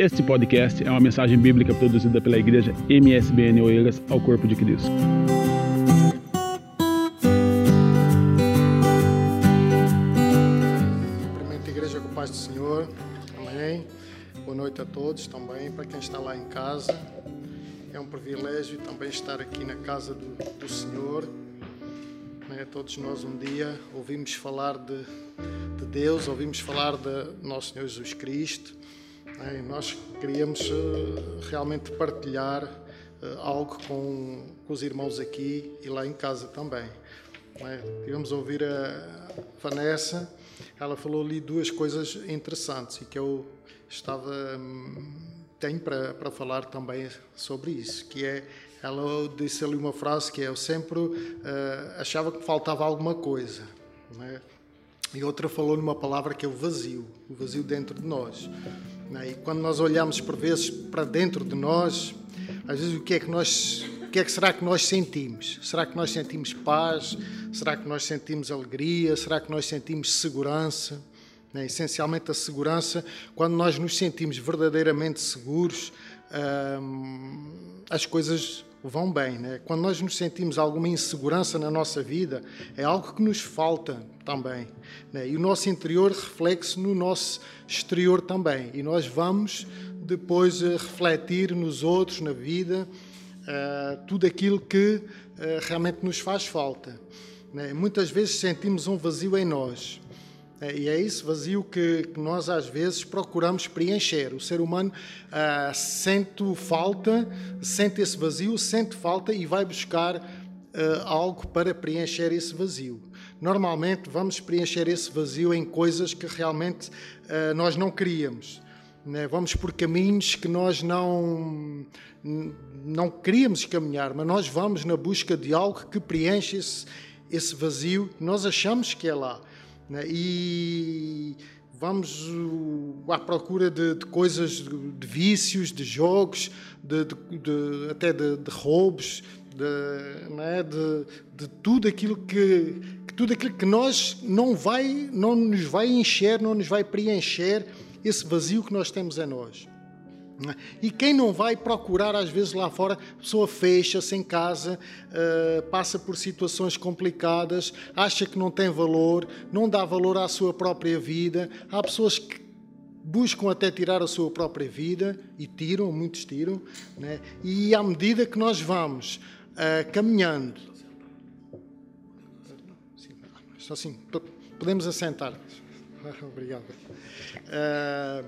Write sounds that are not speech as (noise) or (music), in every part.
Este podcast é uma mensagem bíblica produzida pela igreja MSBN Oeiras ao Corpo de Cristo. Primeiro, igreja com paz do Senhor. Amém. Boa noite a todos também. Para quem está lá em casa, é um privilégio também estar aqui na casa do, do Senhor. Né? Todos nós um dia ouvimos falar de, de Deus, ouvimos falar de nosso Senhor Jesus Cristo nós queríamos uh, realmente partilhar uh, algo com, os irmãos aqui e lá em casa também. É? Tivemos a ouvir a Vanessa, ela falou ali duas coisas interessantes e que eu estava hum, tenho para, para falar também sobre isso, que é ela disse ali uma frase que é eu sempre uh, achava que faltava alguma coisa, é? e outra falou numa palavra que é o vazio, o vazio dentro de nós. É? E quando nós olhamos por vezes para dentro de nós, às vezes o que é que nós, o que é que será que nós sentimos? Será que nós sentimos paz? Será que nós sentimos alegria? Será que nós sentimos segurança? É? Essencialmente a segurança, quando nós nos sentimos verdadeiramente seguros, hum, as coisas vão bem. Né? Quando nós nos sentimos alguma insegurança na nossa vida, é algo que nos falta também. Né? E o nosso interior reflete-se no nosso exterior também. E nós vamos depois eh, refletir nos outros, na vida, uh, tudo aquilo que uh, realmente nos faz falta. Né? Muitas vezes sentimos um vazio em nós. É, e é esse vazio que, que, nós às vezes procuramos preencher. O ser humano uh, sente falta, sente esse vazio, sente falta e vai buscar uh, algo para preencher esse vazio. Normalmente vamos preencher esse vazio em coisas que realmente uh, nós não queríamos. Né? Vamos por caminhos que nós não, não queríamos caminhar, mas nós vamos na busca de algo que preenche esse, esse vazio. Nós achamos que é lá. Né? E vamos uh, à procura de, de coisas, de, de, vícios, de jogos, de, de até de, roubos, é? de, tudo aquilo que, que, tudo aquilo que nós não vai, não nos vai encher, não nos vai preencher esse vazio que nós temos em nós. E quem não vai procurar, às vezes lá fora, a pessoa fecha-se em casa, uh, passa por situações complicadas, acha que não tem valor, não dá valor à sua própria vida. Há pessoas que buscam até tirar a sua própria vida e tiram, muitos tiram, né? e à medida que nós vamos uh, caminhando, assim, podemos assentar. (laughs) Obrigado. Uh,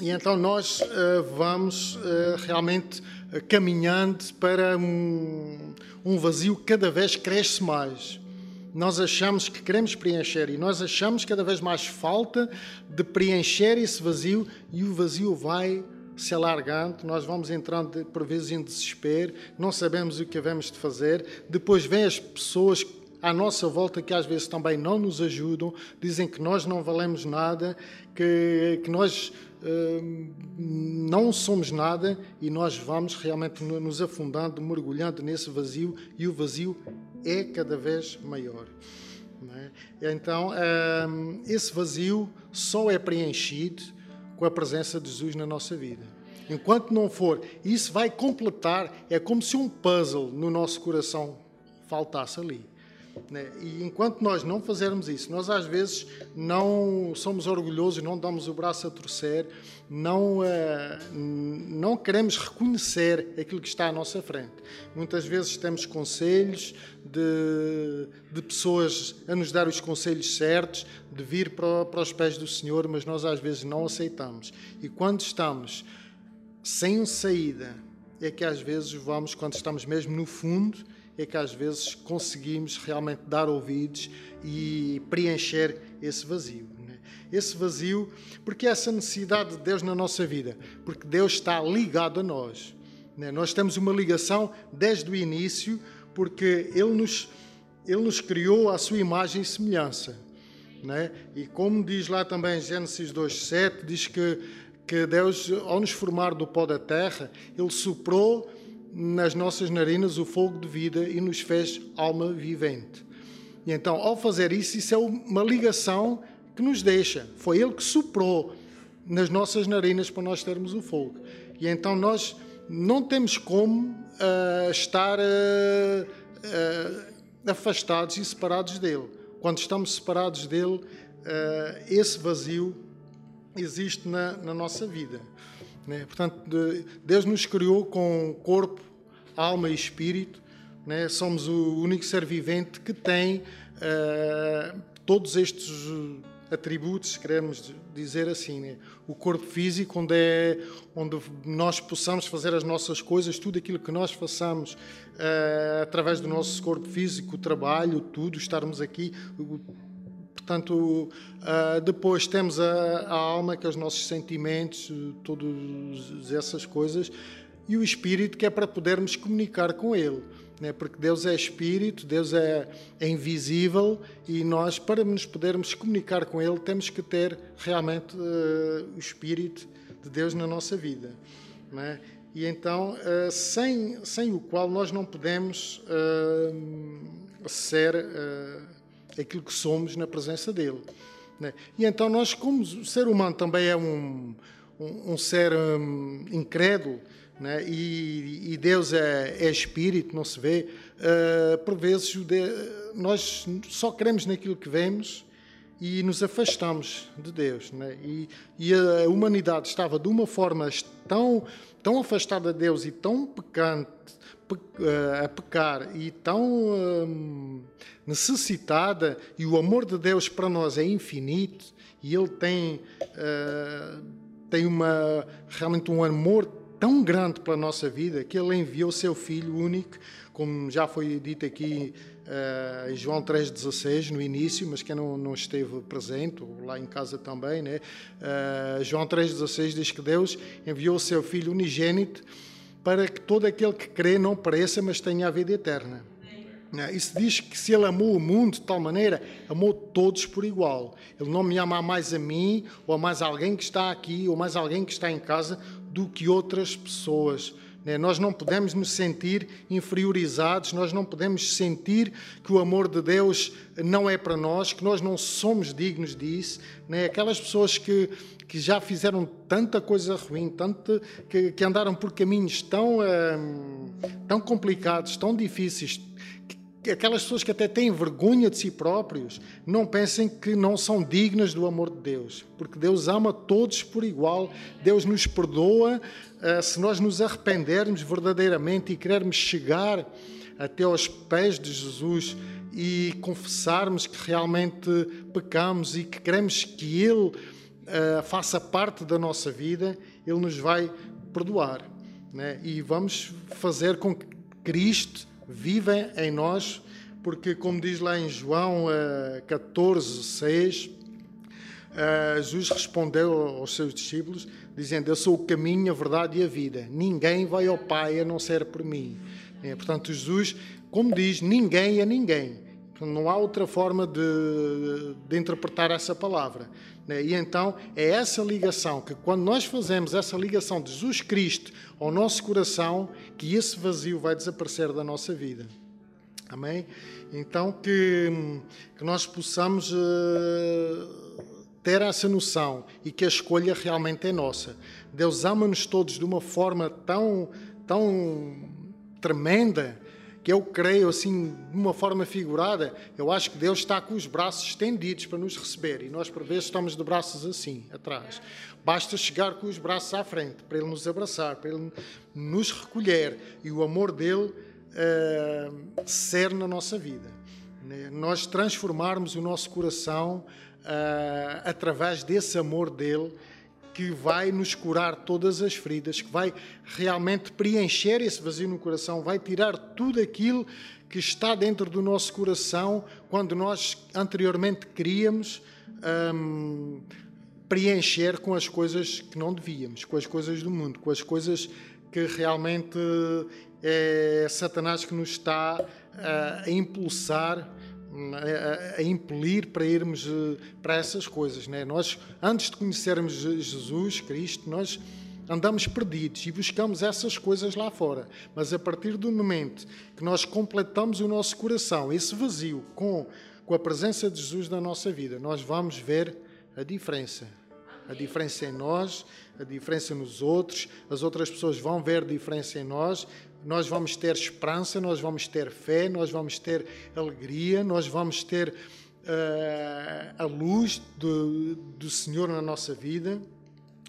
e então nós uh, vamos uh, realmente uh, caminhando para um, um, vazio que cada vez cresce mais. Nós achamos que queremos preencher e nós achamos cada vez mais falta de preencher esse vazio e o vazio vai se alargando, nós vamos entrando por vezes em desespero, não sabemos o que devemos de fazer. Depois vêm as pessoas à nossa volta que às vezes também não nos ajudam, dizem que nós não valemos nada, que, que nós não somos nada e nós vamos realmente nos afundando, mergulhando nesse vazio e o vazio é cada vez maior. É? Então, esse vazio só é preenchido com a presença de Jesus na nossa vida. Enquanto não for, isso vai completar, é como se um puzzle no nosso coração faltasse ali. Né? E enquanto nós não fazermos isso, nós às vezes não somos orgulhosos, não damos o braço a torcer, não, eh, não queremos reconhecer aquilo que está à nossa frente. Muitas vezes temos conselhos de, de pessoas a nos dar os conselhos certos, de vir para, para os pés do Senhor, mas nós às vezes não aceitamos. E quando estamos sem saída, é que às vezes vamos, quando estamos mesmo no fundo, é que às vezes conseguimos realmente dar ouvidos e preencher esse vazio. Né? Esse vazio, porque essa necessidade de Deus na nossa vida, porque Deus está ligado a nós. Né? Nós temos uma ligação desde o início, porque Ele nos, Ele nos criou à sua imagem e semelhança. Né? E como diz lá também Gênesis 2,7, diz que, que Deus, ao nos formar do pó da terra, Ele soprou nas nossas narinas o fogo de vida e nos fez alma vivente. E então, ao fazer isso, isso é uma ligação que nos deixa. Foi Ele que soprou nas nossas narinas para nós termos o fogo. E então nós não temos como uh, estar uh, uh, afastados e separados dele. Quando estamos separados dele, esse vazio existe na, na nossa vida. Né? Portanto, Deus nos criou com corpo, alma e espírito. Né? Somos o único ser vivente que tem todos estes atributos, queremos dizer assim, né? o corpo físico, onde, é, onde nós possamos fazer as nossas coisas, tudo aquilo que nós façamos uh, através do nosso corpo físico, o trabalho, tudo, estarmos aqui. Portanto, uh, depois temos a, a, alma, que é os nossos sentimentos, todas essas coisas, e o espírito, que é para podermos comunicar com ele né? porque Deus é espírito, Deus é, é, invisível e nós, para nos podermos comunicar com Ele, temos que ter realmente uh, o espírito de Deus na nossa vida. Né? E então, uh, sem, sem o qual nós não podemos uh, ser aquilo que somos na presença dEle. Né? E então, nós, como ser humano também é um, um, um ser um, incrédulo, né? e, e, Deus é, é, espírito, não se vê. Uh, por vezes nós só queremos naquilo que vemos e nos afastamos de Deus. Né? E, e, a humanidade estava de uma forma tão, tão afastada de Deus e tão pecante, pe, uh, a pecar e tão uh, necessitada, e o amor de Deus para nós é infinito, e Ele tem, uh, tem uma, realmente um amor tão grande pela nossa vida que ele enviou o seu Filho único, como já foi dito aqui uh, em João 3,16 no início, mas quem não, não esteve presente, lá em casa também, né? Uh, João 3,16 diz que Deus enviou o seu Filho unigênito para que todo aquele que crê não pereça, mas tenha a vida eterna. Né? Isso diz que se ele amou o mundo de tal maneira, amou todos por igual. Ele não me ama mais a mim, ou a mais alguém que está aqui, ou mais alguém que está em casa, do que outras pessoas. Né? Nós não podemos nos sentir inferiorizados, nós não podemos sentir que o amor de Deus não é para nós, que nós não somos dignos disso. Né? Aquelas pessoas que, que já fizeram tanta coisa ruim, tanto, que, que andaram por caminhos tão, hum, tão complicados, tão difíceis, aquelas pessoas que até têm vergonha de si próprios, não pensem que não são dignas do amor de Deus, porque Deus ama todos por igual, Deus nos perdoa uh, se nós nos arrependermos verdadeiramente e querermos chegar até aos pés de Jesus e confessarmos que realmente pecamos e que queremos que Ele uh, faça parte da nossa vida, Ele nos vai perdoar. Né? E vamos fazer com que Cristo vivem em nós, porque, como diz lá em João 14, 6, Jesus respondeu aos seus discípulos, dizendo: Eu sou o caminho, a verdade e a vida. Ninguém vai ao Pai a não ser por mim. É, portanto, Jesus, como diz, ninguém é ninguém. Não há outra forma de, de interpretar essa palavra. Né? E então é essa ligação, que quando nós fazemos essa ligação de Jesus Cristo ao nosso coração, que esse vazio vai desaparecer da nossa vida. Amém? Então que, que nós possamos uh, ter essa noção e que a escolha realmente é nossa. Deus ama-nos todos de uma forma tão, tão tremenda que eu creio assim de uma forma figurada, eu acho que Deus está com os braços estendidos para nos receber e nós por vezes estamos de braços assim, atrás. Basta chegar com os braços à frente para Ele nos abraçar, para Ele nos recolher e o amor dele uh, ser na nossa vida. Né? Nós transformarmos o nosso coração uh, através desse amor dele que vai nos curar todas as feridas, que vai realmente preencher esse vazio no coração, vai tirar tudo aquilo que está dentro do nosso coração quando nós anteriormente queríamos hum, preencher com as coisas que não devíamos, com as coisas do mundo, com as coisas que realmente é Satanás que nos está a impulsar a, impelir para irmos eh, para essas coisas. Né? Nós, antes de conhecermos Jesus Cristo, nós andamos perdidos e buscamos essas coisas lá fora. Mas a partir do momento que nós completamos o nosso coração, esse vazio, com, com a presença de Jesus na nossa vida, nós vamos ver a diferença. A diferença em nós, a diferença nos outros, as outras pessoas vão ver a diferença em nós, nós vamos ter esperança, nós vamos ter fé, nós vamos ter alegria, nós vamos ter uh, a luz do, do Senhor na nossa vida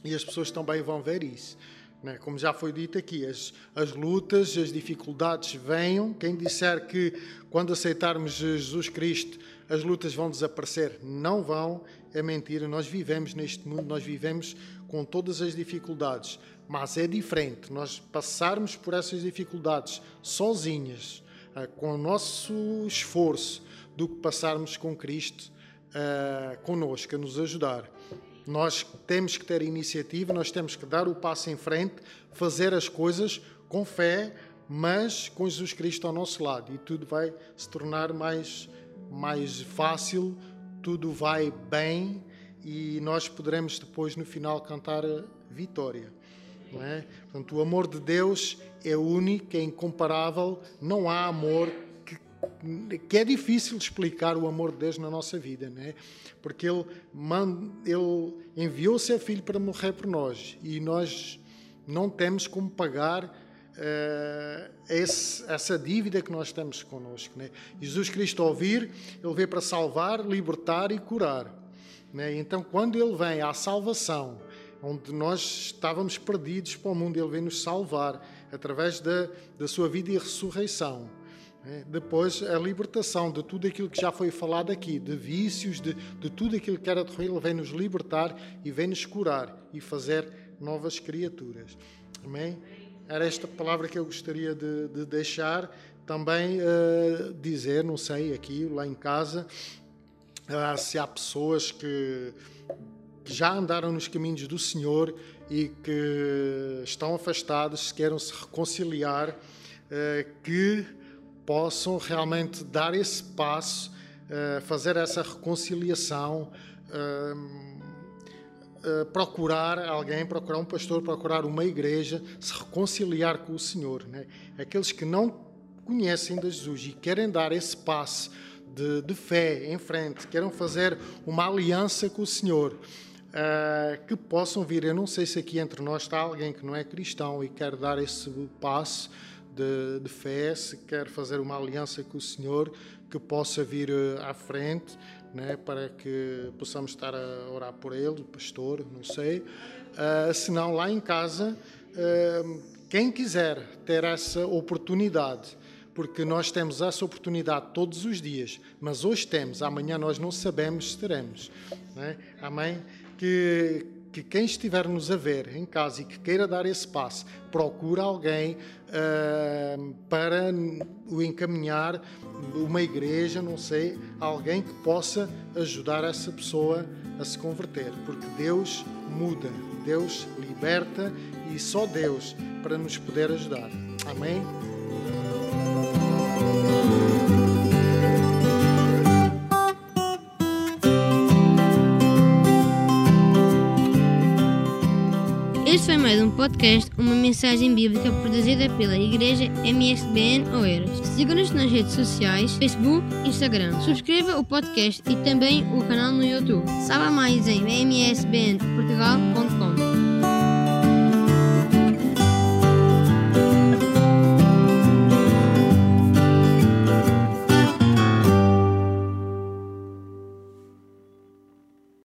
e as pessoas também vão ver isso. Né? Como já foi dito aqui, as, as lutas, as dificuldades venham. Quem disser que quando aceitarmos Jesus Cristo as lutas vão desaparecer, não vão, é mentira. Nós vivemos neste mundo, nós vivemos com todas as dificuldades, mas é diferente nós passarmos por essas dificuldades sozinhas, eh, com o nosso esforço, do que passarmos com Cristo uh, connosco, a nos ajudar. Nós temos que ter iniciativa, nós temos que dar o passo em frente, fazer as coisas com fé, mas com Jesus Cristo ao nosso lado e tudo vai se tornar mais, mais fácil, tudo vai bem e nós poderemos depois no final cantar vitória. Não é? Portanto, o amor de Deus é único, é incomparável, não há amor que é difícil explicar o amor de Deus na nossa vida, né? Porque ele, ele enviou o seu filho para morrer por nós e nós não temos como pagar uh, esse, essa dívida que nós temos connosco. Né? Jesus Cristo, ao vir, ele veio para salvar, libertar e curar. Né? Então, quando ele vem à salvação, onde nós estávamos perdidos para o mundo, ele vem nos salvar através da, da sua vida e ressurreição. É, depois, a libertação de tudo aquilo que já foi falado aqui, de vícios, de, de tudo aquilo que era Ele vem nos libertar e vem nos curar e fazer novas criaturas. Amém? Era esta palavra que eu gostaria de, de deixar. Também uh, dizer, não sei, aqui, lá em casa, uh, se há pessoas que, já andaram nos caminhos do Senhor e que estão afastados, querem se reconciliar, uh, que possam realmente dar esse passo, fazer essa reconciliação, uh, procurar alguém, procurar um pastor, procurar uma igreja, se reconciliar com o Senhor. Né? Aqueles que não conhecem de Jesus e querem dar esse passo de, de fé em frente, querem fazer uma aliança com o Senhor. Uh, que possam vir. Eu não sei se aqui entre nós está alguém que não é cristão e quer dar esse passo, de, de fé, se quer fazer uma aliança com o Senhor, que possa vir eh, à frente, né, para que possamos estar a orar por ele, pastor, não sei. Uh, se não, lá em casa, uh, quem quiser ter essa oportunidade, porque nós temos essa oportunidade todos os dias, mas hoje temos, amanhã nós não sabemos se teremos. Né? Amém? Que que quem estiver nos a ver em casa e que queira dar esse passo, procure alguém uh, para o encaminhar, uma igreja, não sei, alguém que possa ajudar essa pessoa a se converter, porque Deus muda, Deus liberta e só Deus para nos poder ajudar. Amém? Podcast, uma mensagem bíblica produzida pela Igreja MSBN Oeiras. Siga-nos nas redes sociais, Facebook Instagram. Subscreva o podcast e também o canal no YouTube. Saiba mais em msbnportugal.com.